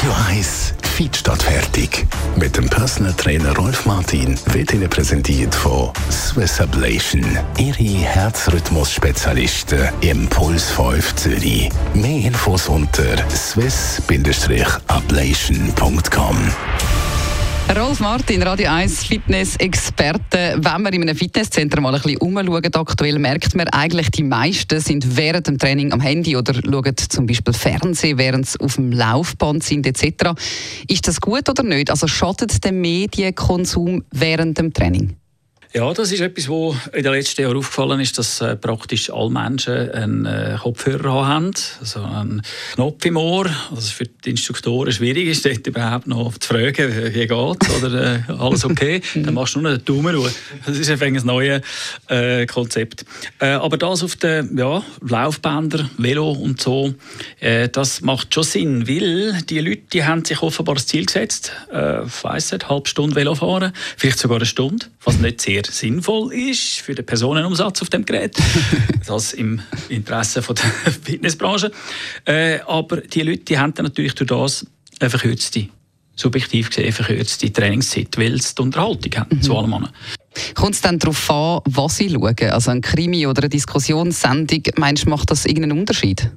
Radio 1 Feed statt fertig. Mit dem Personal Trainer Rolf Martin wird Ihnen präsentiert von Swiss Ablation. Ihre Herzrhythmus-Spezialisten im Puls 5 Zürich. Mehr Infos unter swiss-ablation.com. Rolf Martin, Radio 1 Fitness-Experte. Wenn wir in einem Fitnesszentrum mal ein bisschen umschauen, aktuell merkt man eigentlich, die meisten sind während dem Training am Handy oder schauen zum Beispiel Fernsehen, während sie auf dem Laufband sind etc. Ist das gut oder nicht? Also schadet der Medienkonsum während dem Training? Ja, das ist etwas, was in den letzten Jahren aufgefallen ist, dass äh, praktisch alle Menschen einen äh, Kopfhörer haben, also einen Knopf im Ohr. Also für die Instruktoren schwierig ist, dort überhaupt noch zu fragen, wie geht's oder äh, alles okay. Dann machst du nur den Daumen ruhig. Das ist ein neues äh, Konzept. Äh, aber das auf den ja, Laufbändern, Velo und so, äh, das macht schon Sinn, weil die Leute, die haben sich offenbar das Ziel gesetzt, äh, ich weiss nicht, eine halbe Stunde Velo fahren, vielleicht sogar eine Stunde, was nicht sehr sehr sinnvoll ist für den Personenumsatz auf dem Gerät. das im Interesse von der Fitnessbranche. Äh, aber die Leute die haben dann natürlich durch das eine verkürzte, subjektiv gesehen, verkürzte Trainingszeit, weil sie die Unterhaltung haben, mhm. zu allem anderen. Kommt es dann darauf an, was sie schauen? Also ein Krimi oder eine Diskussionssendung, meinst du, macht das irgendeinen Unterschied?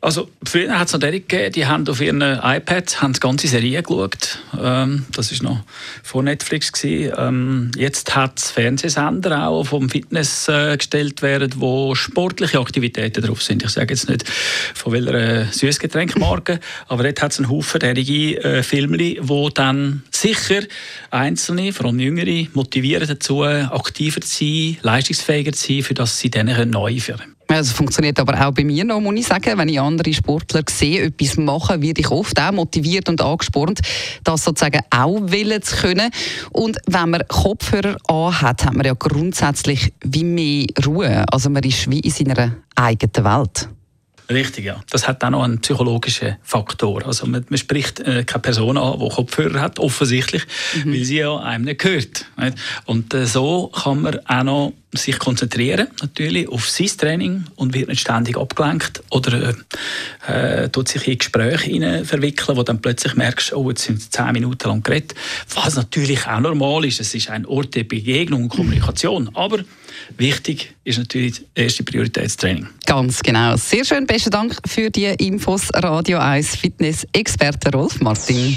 Also früher hat es noch die gegeben, die haben auf ihren iPads haben die ganze Serie geschaut. Ähm, das war noch vor Netflix. Ähm, jetzt hat es Fernsehsender auch vom Fitness äh, gestellt werden, wo sportliche Aktivitäten drauf sind. Ich sage jetzt nicht von welcher äh, Süßgetränkmarke, aber dort hat es einen Haufen derige äh, Filme, wo dann sicher Einzelne, vor allem Jüngere, motivieren dazu, aktiver zu sein, leistungsfähiger zu sein, für das sie dann neu führen also funktioniert aber auch bei mir noch, muss ich sagen. Wenn ich andere Sportler sehe, etwas machen, werde ich oft auch motiviert und angespornt, das sozusagen auch willen zu können. Und wenn man Kopfhörer anhat, hat man ja grundsätzlich wie mehr Ruhe. Also man ist wie in seiner eigenen Welt. Richtig, ja. Das hat auch noch einen psychologischen Faktor. Also man, man spricht äh, keine Person an, die Kopfhörer hat, offensichtlich, mhm. weil sie ja einem nicht gehört. Nicht? Und äh, so kann man auch noch sich konzentrieren natürlich auf sein Training und wird nicht ständig abgelenkt oder äh, äh tut sich in Gespräche verwickeln, wo dann plötzlich merkst, oh, jetzt sind zehn Minuten lang geredet, was natürlich auch normal ist. Es ist ein Ort der Begegnung und Kommunikation, aber wichtig ist natürlich das erste Prioritätstraining. Ganz genau. Sehr schön. Besten Dank für die Infos. Radio 1 Fitness-Experte Rolf Martin.